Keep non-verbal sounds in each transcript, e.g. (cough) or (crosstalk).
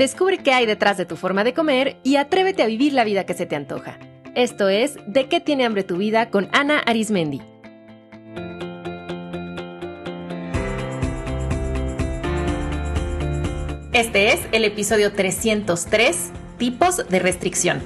Descubre qué hay detrás de tu forma de comer y atrévete a vivir la vida que se te antoja. Esto es De qué tiene hambre tu vida con Ana Arismendi. Este es el episodio 303, tipos de restricción.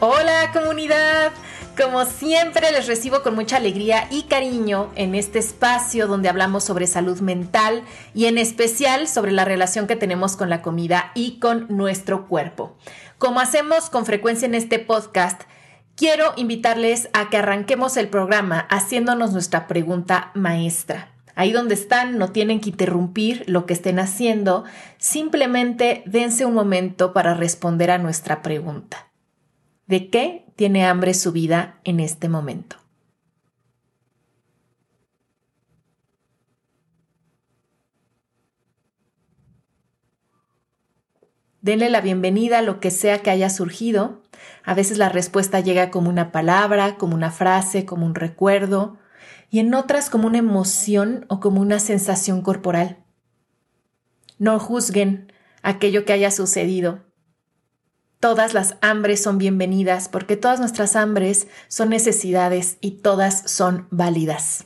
Hola comunidad, como siempre les recibo con mucha alegría y cariño en este espacio donde hablamos sobre salud mental y en especial sobre la relación que tenemos con la comida y con nuestro cuerpo. Como hacemos con frecuencia en este podcast, quiero invitarles a que arranquemos el programa haciéndonos nuestra pregunta maestra. Ahí donde están, no tienen que interrumpir lo que estén haciendo, simplemente dense un momento para responder a nuestra pregunta. ¿De qué tiene hambre su vida en este momento? Denle la bienvenida a lo que sea que haya surgido. A veces la respuesta llega como una palabra, como una frase, como un recuerdo, y en otras como una emoción o como una sensación corporal. No juzguen aquello que haya sucedido. Todas las hambres son bienvenidas porque todas nuestras hambres son necesidades y todas son válidas.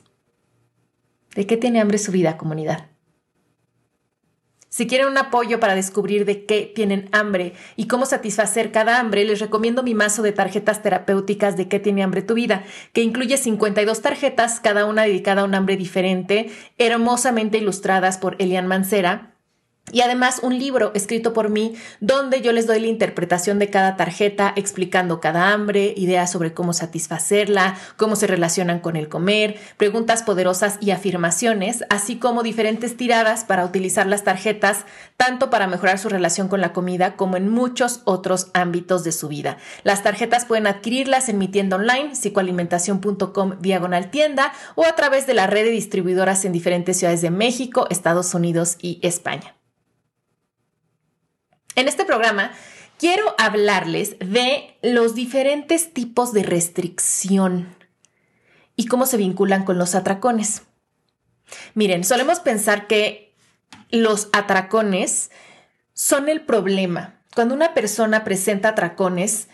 ¿De qué tiene hambre su vida, comunidad? Si quieren un apoyo para descubrir de qué tienen hambre y cómo satisfacer cada hambre, les recomiendo mi mazo de tarjetas terapéuticas de qué tiene hambre tu vida, que incluye 52 tarjetas, cada una dedicada a un hambre diferente, hermosamente ilustradas por Elian Mancera y además un libro escrito por mí donde yo les doy la interpretación de cada tarjeta explicando cada hambre, ideas sobre cómo satisfacerla, cómo se relacionan con el comer, preguntas poderosas y afirmaciones, así como diferentes tiradas para utilizar las tarjetas tanto para mejorar su relación con la comida como en muchos otros ámbitos de su vida. Las tarjetas pueden adquirirlas en mi tienda online psicoalimentación.com diagonal tienda o a través de la red de distribuidoras en diferentes ciudades de México, Estados Unidos y España. En este programa quiero hablarles de los diferentes tipos de restricción y cómo se vinculan con los atracones. Miren, solemos pensar que los atracones son el problema. Cuando una persona presenta atracones,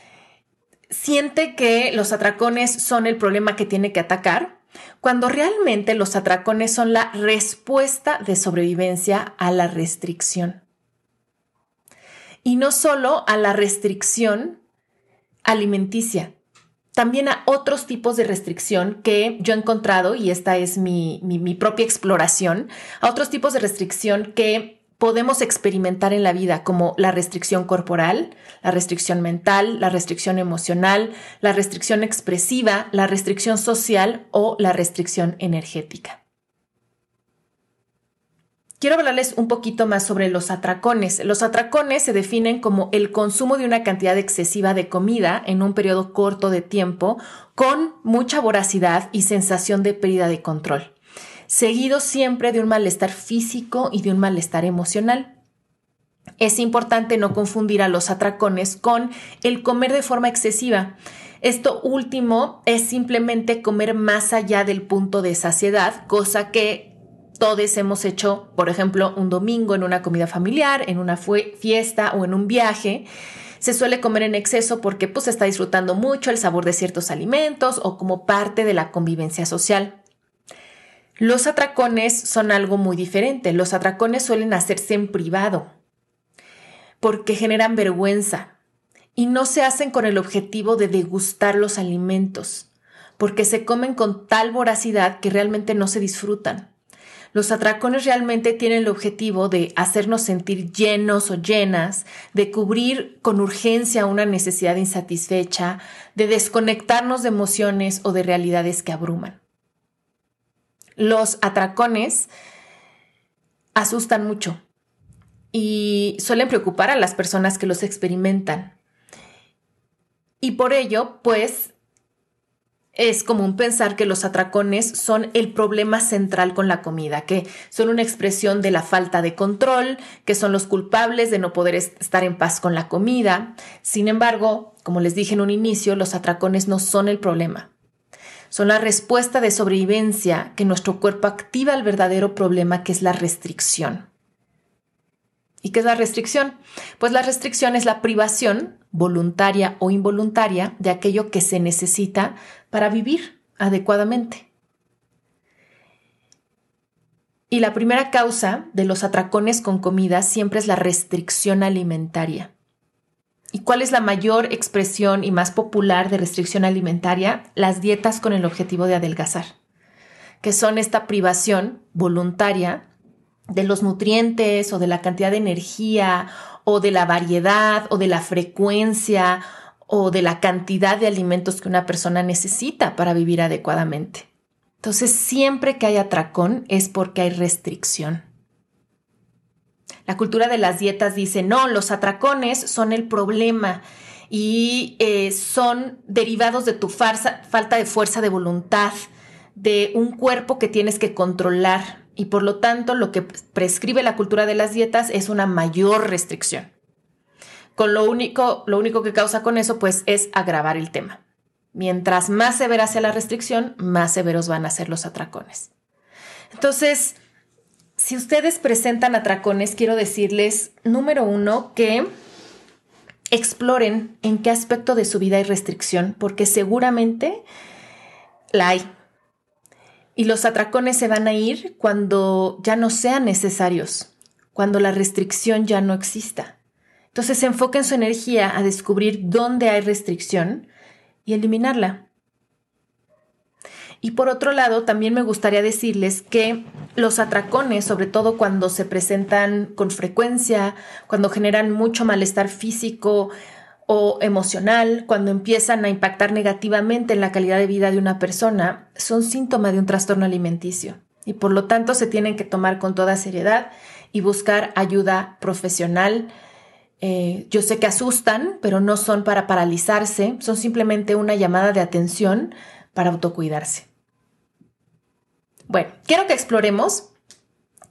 siente que los atracones son el problema que tiene que atacar, cuando realmente los atracones son la respuesta de sobrevivencia a la restricción y no solo a la restricción alimenticia, también a otros tipos de restricción que yo he encontrado, y esta es mi, mi, propia exploración, a otros tipos de restricción que podemos experimentar en la vida, como la restricción corporal, la restricción mental, la restricción emocional, la restricción expresiva, la restricción social o la restricción energética. Quiero hablarles un poquito más sobre los atracones. Los atracones se definen como el consumo de una cantidad excesiva de comida en un periodo corto de tiempo con mucha voracidad y sensación de pérdida de control, seguido siempre de un malestar físico y de un malestar emocional. Es importante no confundir a los atracones con el comer de forma excesiva. Esto último es simplemente comer más allá del punto de saciedad, cosa que todos hemos hecho, por ejemplo, un domingo en una comida familiar, en una fiesta o en un viaje. Se suele comer en exceso porque pues está disfrutando mucho el sabor de ciertos alimentos o como parte de la convivencia social. Los atracones son algo muy diferente. Los atracones suelen hacerse en privado porque generan vergüenza y no se hacen con el objetivo de degustar los alimentos, porque se comen con tal voracidad que realmente no se disfrutan. Los atracones realmente tienen el objetivo de hacernos sentir llenos o llenas, de cubrir con urgencia una necesidad insatisfecha, de desconectarnos de emociones o de realidades que abruman. Los atracones asustan mucho y suelen preocupar a las personas que los experimentan. Y por ello, pues, es común pensar que los atracones son el problema central con la comida, que son una expresión de la falta de control, que son los culpables de no poder estar en paz con la comida. Sin embargo, como les dije en un inicio, los atracones no son el problema. Son la respuesta de sobrevivencia que nuestro cuerpo activa al verdadero problema que es la restricción. ¿Y qué es la restricción? Pues la restricción es la privación, voluntaria o involuntaria, de aquello que se necesita para vivir adecuadamente. Y la primera causa de los atracones con comida siempre es la restricción alimentaria. ¿Y cuál es la mayor expresión y más popular de restricción alimentaria? Las dietas con el objetivo de adelgazar, que son esta privación voluntaria de los nutrientes o de la cantidad de energía o de la variedad o de la frecuencia o de la cantidad de alimentos que una persona necesita para vivir adecuadamente. Entonces, siempre que hay atracón es porque hay restricción. La cultura de las dietas dice, no, los atracones son el problema y eh, son derivados de tu falta de fuerza de voluntad, de un cuerpo que tienes que controlar y por lo tanto lo que prescribe la cultura de las dietas es una mayor restricción. Con lo único, lo único que causa con eso pues es agravar el tema. Mientras más severa sea la restricción, más severos van a ser los atracones. Entonces, si ustedes presentan atracones, quiero decirles, número uno, que exploren en qué aspecto de su vida hay restricción, porque seguramente la hay. Y los atracones se van a ir cuando ya no sean necesarios, cuando la restricción ya no exista. Entonces enfoquen su energía a descubrir dónde hay restricción y eliminarla. Y por otro lado, también me gustaría decirles que los atracones, sobre todo cuando se presentan con frecuencia, cuando generan mucho malestar físico o emocional, cuando empiezan a impactar negativamente en la calidad de vida de una persona, son síntoma de un trastorno alimenticio y por lo tanto se tienen que tomar con toda seriedad y buscar ayuda profesional eh, yo sé que asustan, pero no son para paralizarse, son simplemente una llamada de atención para autocuidarse. Bueno, quiero que exploremos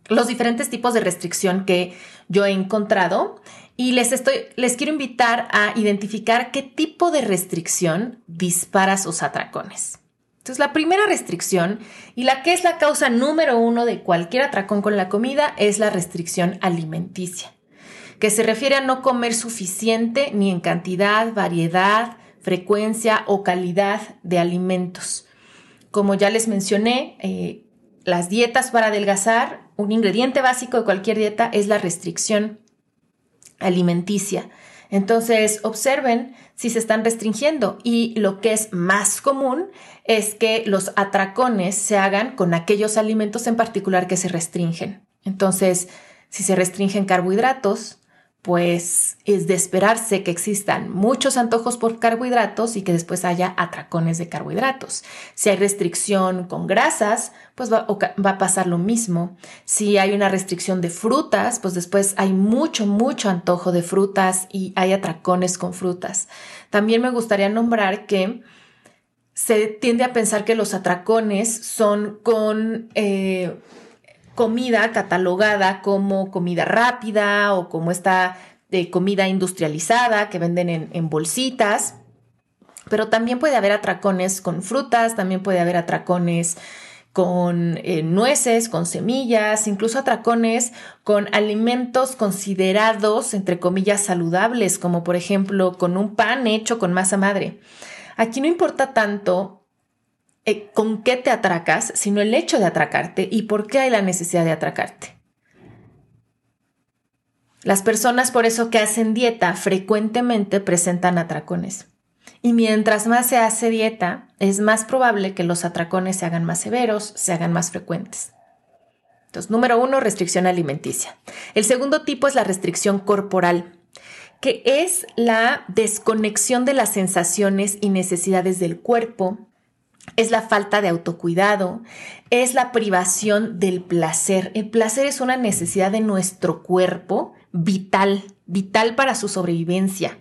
los diferentes tipos de restricción que yo he encontrado y les, estoy, les quiero invitar a identificar qué tipo de restricción dispara sus atracones. Entonces, la primera restricción y la que es la causa número uno de cualquier atracón con la comida es la restricción alimenticia que se refiere a no comer suficiente ni en cantidad, variedad, frecuencia o calidad de alimentos. Como ya les mencioné, eh, las dietas para adelgazar, un ingrediente básico de cualquier dieta es la restricción alimenticia. Entonces, observen si se están restringiendo y lo que es más común es que los atracones se hagan con aquellos alimentos en particular que se restringen. Entonces, si se restringen carbohidratos, pues es de esperarse que existan muchos antojos por carbohidratos y que después haya atracones de carbohidratos. Si hay restricción con grasas, pues va, a pasar lo mismo. Si hay una restricción de frutas, pues después hay mucho, mucho antojo de frutas y hay atracones con frutas. También me gustaría nombrar que se tiende a pensar que los atracones son con... Eh, comida catalogada como comida rápida o como esta de comida industrializada que venden en, bolsitas. Pero también puede haber atracones con frutas, también puede haber atracones con eh, nueces, con semillas, incluso atracones con alimentos considerados, entre comillas, saludables, como por ejemplo con un pan hecho con masa madre. Aquí no importa tanto eh, con qué te atracas, sino el hecho de atracarte y por qué hay la necesidad de atracarte. Las personas por eso que hacen dieta frecuentemente presentan atracones. Y mientras más se hace dieta, es más probable que los atracones se hagan más severos, se hagan más frecuentes. Entonces, número uno, restricción alimenticia. El segundo tipo es la restricción corporal, que es la desconexión de las sensaciones y necesidades del cuerpo es la falta de autocuidado, es la privación del placer. El placer es una necesidad de nuestro cuerpo vital, vital para su sobrevivencia,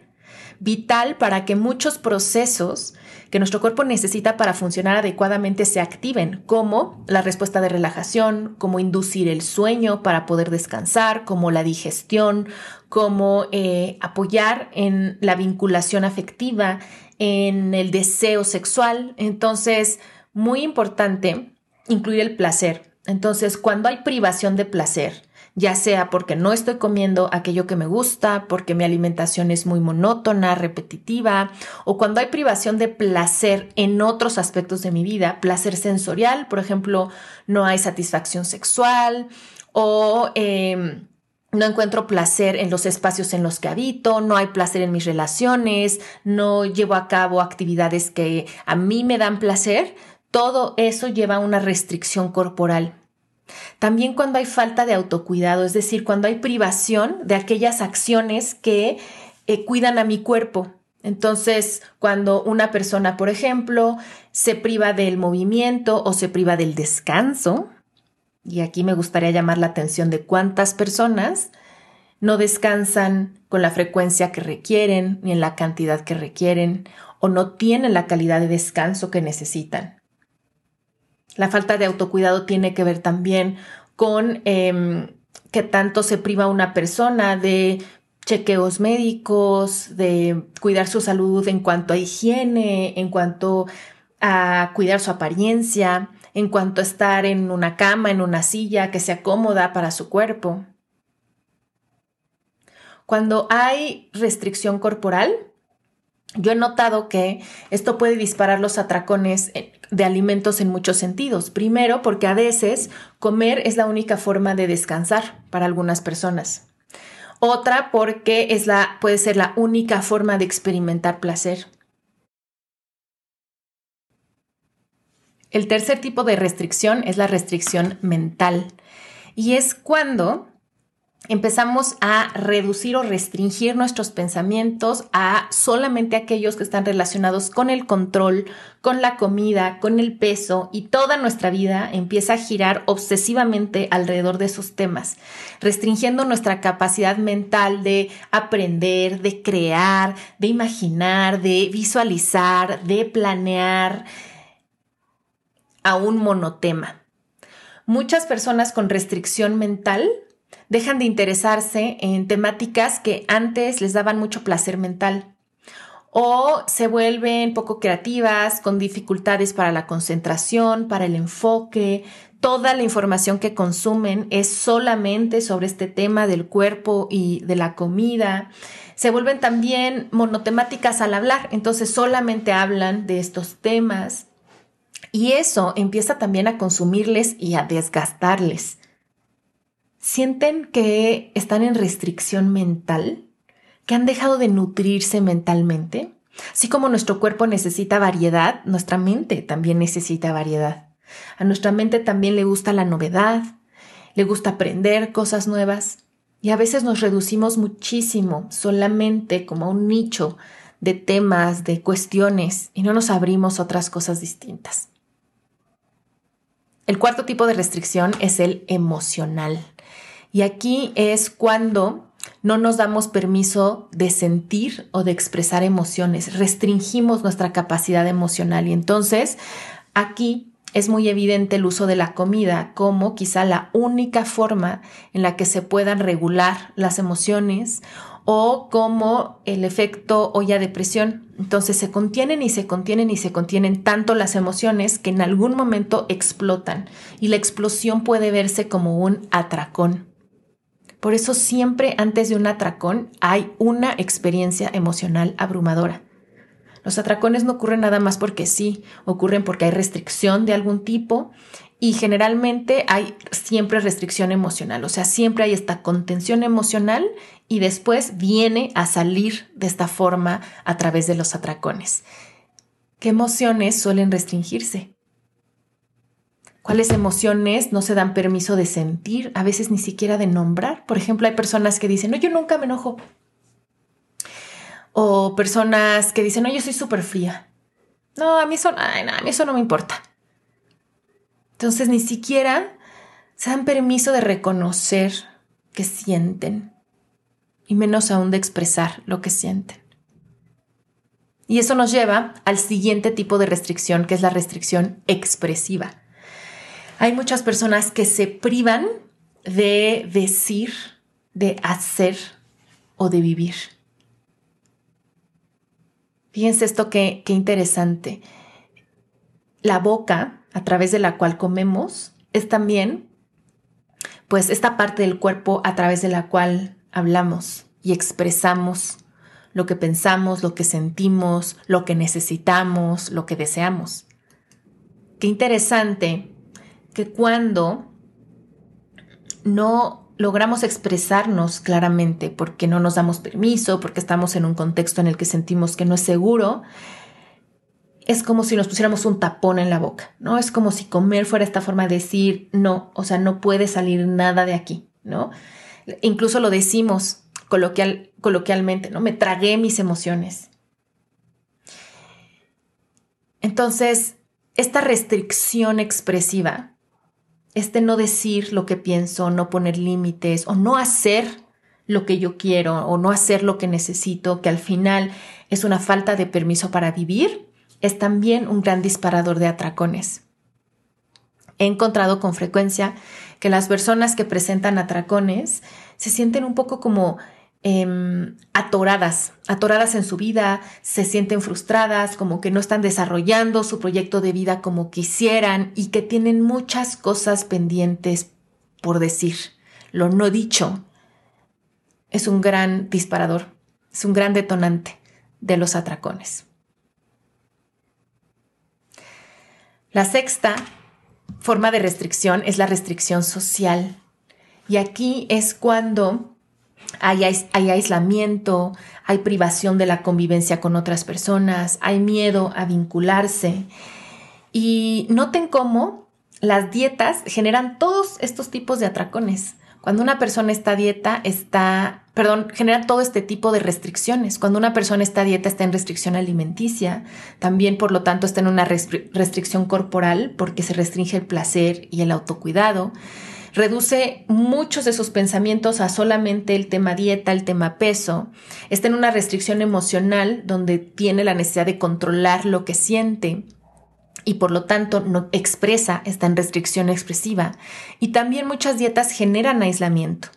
vital para que muchos procesos que nuestro cuerpo necesita para funcionar adecuadamente se activen, como la respuesta de relajación, como inducir el sueño para poder descansar, como la digestión, como eh, apoyar en la vinculación afectiva, en el deseo sexual. Entonces, muy importante incluir el placer. Entonces, cuando hay privación de placer, ya sea porque no estoy comiendo aquello que me gusta, porque mi alimentación es muy monótona, repetitiva, o cuando hay privación de placer en otros aspectos de mi vida, placer sensorial, por ejemplo, no hay satisfacción sexual o... Em, no encuentro placer en los espacios en los que habito, no hay placer en mis relaciones, no llevo a cabo actividades que a mí me dan placer, todo eso lleva a una restricción corporal. También cuando hay falta de autocuidado, es decir, cuando hay privación de aquellas acciones que eh, cuidan a mi cuerpo. Entonces, cuando una persona, por ejemplo, se priva del movimiento o se priva del descanso, y aquí me gustaría llamar la atención de cuántas personas no descansan con la frecuencia que requieren ni en la cantidad que requieren o no tienen la calidad de descanso que necesitan. La falta de autocuidado tiene que ver también con eh, que tanto se priva una persona de chequeos médicos, de cuidar su salud en cuanto a higiene, en cuanto a cuidar su apariencia, en cuanto a estar en una cama, en una silla que sea cómoda para su cuerpo. Cuando hay restricción corporal, yo he notado que esto puede disparar los atracones de alimentos en muchos sentidos. Primero, porque a veces comer es la única forma de descansar para algunas personas. Otra, porque es la, puede ser la única forma de experimentar placer. El tercer tipo de restricción es la restricción mental. Y es cuando empezamos a reducir o restringir nuestros pensamientos a solamente aquellos que están relacionados con el control, con la comida, con el peso y toda nuestra vida empieza a girar obsesivamente alrededor de esos temas, restringiendo nuestra capacidad mental de aprender, de crear, de imaginar, de visualizar, de planear a un monotema. Muchas personas con restricción mental dejan de interesarse en temáticas que antes les daban mucho placer mental o se vuelven poco creativas, con dificultades para la concentración, para el enfoque. Toda la información que consumen es solamente sobre este tema del cuerpo y de la comida. Se vuelven también monotemáticas al hablar, entonces solamente hablan de estos temas. Y eso empieza también a consumirles y a desgastarles sienten que están en restricción mental, que han dejado de nutrirse mentalmente. Así como nuestro cuerpo necesita variedad, nuestra mente también necesita variedad. A nuestra mente también le gusta la novedad, le gusta aprender cosas nuevas y a veces nos reducimos muchísimo solamente como a un nicho de temas, de cuestiones y no nos abrimos otras cosas distintas. El cuarto tipo de restricción es el emocional. Y aquí es cuando no nos damos permiso de sentir o de expresar emociones, restringimos nuestra capacidad emocional y entonces aquí es muy evidente el uso de la comida como quizá la única forma en la que se puedan regular las emociones o como el efecto olla de presión. Entonces se contienen y se contienen y se contienen tanto las emociones que en algún momento explotan y la explosión puede verse como un atracón. Por eso siempre antes de un atracón hay una experiencia emocional abrumadora. Los atracones no ocurren nada más porque sí, ocurren porque hay restricción de algún tipo y generalmente hay siempre restricción emocional, o sea, siempre hay esta contención emocional y después viene a salir de esta forma a través de los atracones. ¿Qué emociones suelen restringirse? cuáles emociones no se dan permiso de sentir, a veces ni siquiera de nombrar. Por ejemplo, hay personas que dicen, no, yo nunca me enojo. O personas que dicen, no, yo soy súper fría. No, a mí, eso, a mí eso no me importa. Entonces, ni siquiera se dan permiso de reconocer que sienten y menos aún de expresar lo que sienten. Y eso nos lleva al siguiente tipo de restricción, que es la restricción expresiva. Hay muchas personas que se privan de decir, de hacer o de vivir. Fíjense esto qué, qué interesante. la boca, a través de la cual comemos, es también pues esta parte del cuerpo a través de la cual hablamos y expresamos lo que pensamos, lo que sentimos, lo que necesitamos, lo que deseamos. Qué interesante que cuando no logramos expresarnos claramente porque no nos damos permiso, porque estamos en un contexto en el que sentimos que no es seguro, es como si nos pusiéramos un tapón en la boca, ¿no? Es como si comer fuera esta forma de decir, no, o sea, no puede salir nada de aquí, ¿no? Incluso lo decimos coloquial, coloquialmente, ¿no? Me tragué mis emociones. Entonces, esta restricción expresiva, este no decir lo que pienso, no poner límites o no hacer lo que yo quiero o no hacer lo que necesito, que al final es una falta de permiso para vivir, es también un gran disparador de atracones. He encontrado con frecuencia que las personas que presentan atracones se sienten un poco como em, atoradas, atoradas en su vida, se sienten frustradas, como que no están desarrollando su proyecto de vida como quisieran y que tienen muchas cosas pendientes por decir. Lo no dicho es un gran disparador, es un gran detonante de los atracones. La sexta forma de restricción es la restricción social. Y aquí es cuando hay, aislamiento, hay privación de la convivencia con otras personas, hay miedo a vincularse. Y noten cómo las dietas generan todos estos tipos de atracones. Cuando una persona está a dieta, está, perdón, genera todo este tipo de restricciones. Cuando una persona está a dieta, está en restricción alimenticia. También, por lo tanto, está en una restricción corporal porque se restringe el placer y el autocuidado. Reduce muchos de sus pensamientos a solamente el tema dieta, el tema peso. Está en una restricción emocional donde tiene la necesidad de controlar lo que siente y por lo tanto no expresa, está en restricción expresiva. Y también muchas dietas generan aislamiento.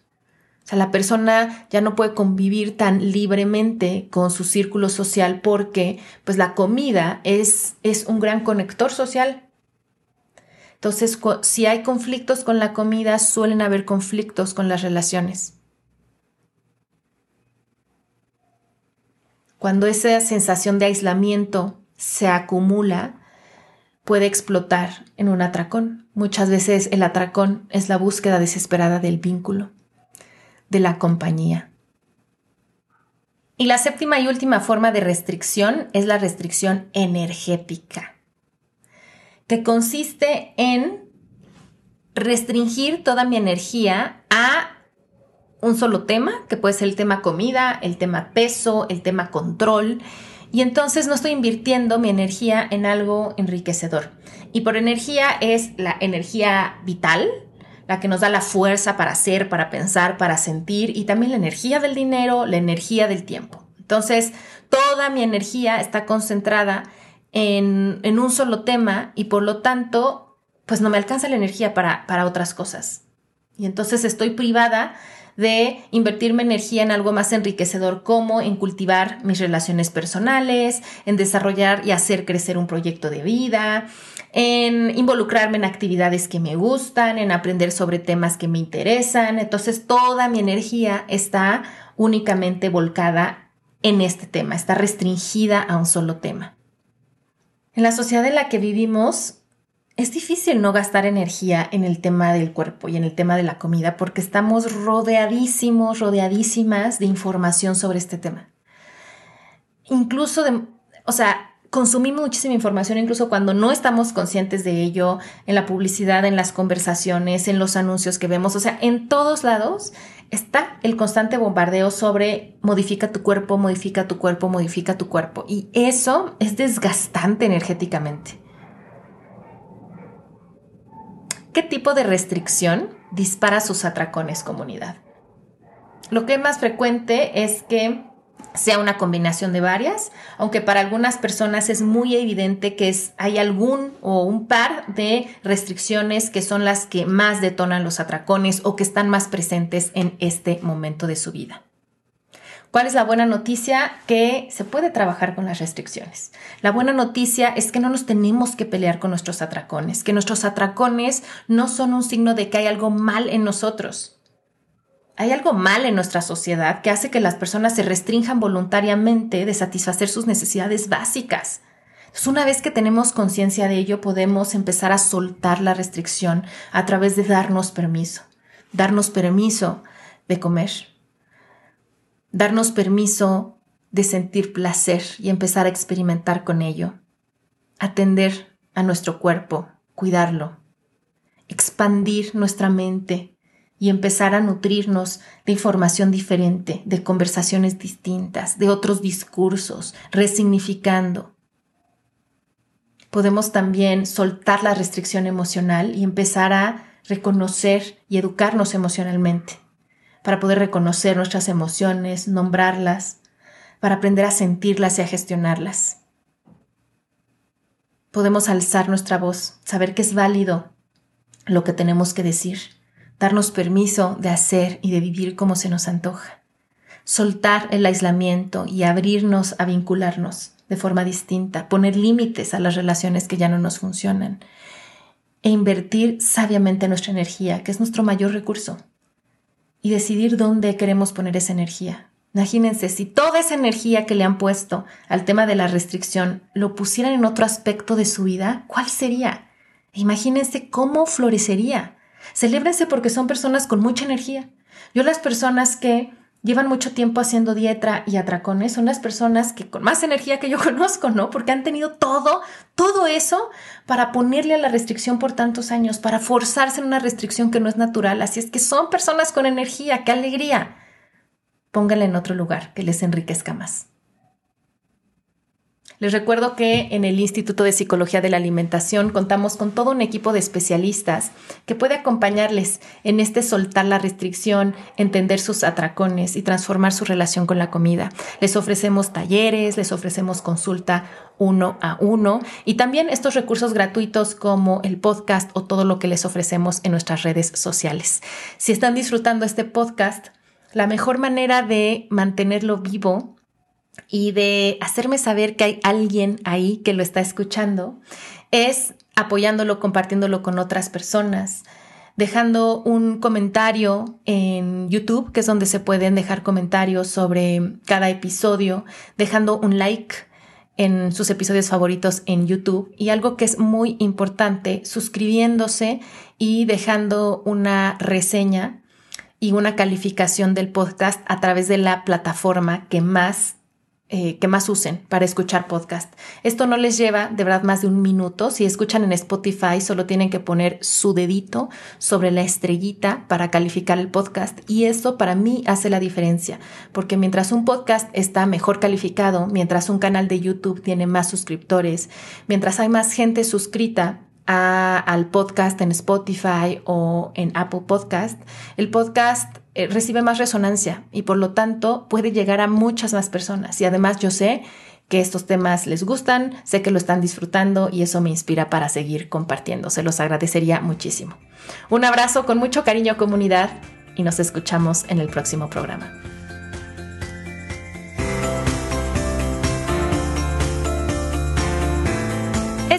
O sea, la persona ya no puede convivir tan libremente con su círculo social porque pues la comida es, es un gran conector social. Entonces, si hay conflictos con la comida, suelen haber conflictos con las relaciones. Cuando esa sensación de aislamiento se acumula, puede explotar en un atracón. Muchas veces el atracón es la búsqueda desesperada del vínculo, de la compañía. Y la séptima y última forma de restricción es la restricción energética, que consiste en restringir toda mi energía a un solo tema, que puede ser el tema comida, el tema peso, el tema control, y entonces no estoy invirtiendo mi energía en algo enriquecedor. Y por energía es la energía vital, la que nos da la fuerza para hacer, para pensar, para sentir y también la energía del dinero, la energía del tiempo. Entonces, toda mi energía está concentrada en, en un solo tema y por lo tanto, pues no me alcanza la energía para, para otras cosas. Y entonces estoy privada de invertirme energía en algo más enriquecedor como en cultivar mis relaciones personales, en desarrollar y hacer crecer un proyecto de vida, en involucrarme en actividades que me gustan, en aprender sobre temas que me interesan. Entonces toda mi energía está únicamente volcada en este tema, está restringida a un solo tema. En la sociedad en la que vivimos, es difícil no gastar energía en el tema del cuerpo y en el tema de la comida porque estamos rodeadísimos, rodeadísimas de información sobre este tema. Incluso de, o sea, consumimos muchísima información incluso cuando no estamos conscientes de ello, en la publicidad, en las conversaciones, en los anuncios que vemos, o sea, en todos lados está el constante bombardeo sobre modifica tu cuerpo, modifica tu cuerpo, modifica tu cuerpo. Y eso es desgastante energéticamente. ¿Qué tipo de restricción dispara sus atracones comunidad? Lo que es más frecuente es que sea una combinación de varias, aunque para algunas personas es muy evidente que hay algún o un par de restricciones que son las que más detonan los atracones o que están más presentes en este momento de su vida. ¿Cuál es la buena noticia? Que se puede trabajar con las restricciones. La buena noticia es que no nos tenemos que pelear con nuestros atracones, que nuestros atracones no son un signo de que hay algo mal en nosotros. Hay algo mal en nuestra sociedad que hace que las personas se restrinjan voluntariamente de satisfacer sus necesidades básicas. Entonces, una vez que tenemos conciencia de ello, podemos empezar a soltar la restricción a través de darnos permiso. Darnos permiso de comer, darnos permiso de sentir placer y empezar a experimentar con ello, atender a nuestro cuerpo, cuidarlo, expandir nuestra mente y empezar a nutrirnos de información diferente, de conversaciones distintas, de otros discursos, resignificando. Podemos también soltar la restricción emocional y empezar a reconocer y educarnos emocionalmente para poder reconocer nuestras emociones, nombrarlas, para aprender a sentirlas y a gestionarlas. Podemos alzar nuestra voz, saber que es válido lo que tenemos que decir, darnos permiso de hacer y de vivir como se nos antoja, soltar el aislamiento y abrirnos a vincularnos de forma distinta, poner límites a las relaciones que ya no nos funcionan e invertir sabiamente nuestra energía, que es nuestro mayor recurso y decidir dónde queremos poner esa energía. Imagínense, si toda esa energía que le han puesto al tema de la restricción lo pusieran en otro aspecto de su vida, ¿cuál sería? Imagínense cómo florecería. Celébrense porque son personas con mucha energía. Yo las personas que llevan mucho tiempo haciendo dieta y atracones, son las personas que con más energía que yo (laughs) conozco, ¿no? Porque han tenido todo, todo eso para ponerle a la restricción por tantos años, para forzarse en una restricción que no es natural. Así es que son personas con energía, qué alegría. Pónganla en otro lugar que les enriquezca más. Les recuerdo que en el Instituto de Psicología de la Alimentación contamos con todo un equipo de especialistas que puede acompañarles en este soltar la restricción, entender sus atracones y transformar su relación con la comida. Les ofrecemos talleres, les ofrecemos consulta uno a uno y también estos recursos gratuitos como el podcast o todo lo que les ofrecemos en nuestras redes sociales. Si están disfrutando este podcast, la mejor manera de mantenerlo vivo y de hacerme saber que hay alguien ahí que lo está escuchando es apoyándolo, compartiéndolo con otras personas, dejando un comentario en YouTube, que es donde se pueden dejar comentarios sobre cada episodio, dejando un like en sus episodios favoritos en YouTube. Y algo que es muy importante, suscribiéndose y dejando una reseña y una calificación del podcast a través de la plataforma que más eh, que más usen para escuchar podcast. Esto no les lleva de verdad más de un minuto. Si escuchan en Spotify, solo tienen que poner su dedito sobre la estrellita para calificar el podcast. Y eso para mí hace la diferencia, porque mientras un podcast está mejor calificado, mientras un canal de YouTube tiene más suscriptores, mientras hay más gente suscrita, al podcast en Spotify o en Apple Podcast, el podcast eh, recibe más resonancia y por lo tanto puede llegar a muchas más personas. Y además yo sé que estos temas les gustan, sé que lo están disfrutando y eso me inspira para seguir compartiendo. Se los agradecería muchísimo. Un abrazo con mucho cariño comunidad y nos escuchamos en el próximo programa.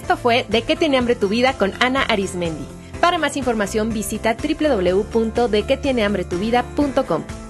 Esto fue De qué tiene hambre tu vida con Ana Arismendi. Para más información visita www.dequetienehambretuvida.com.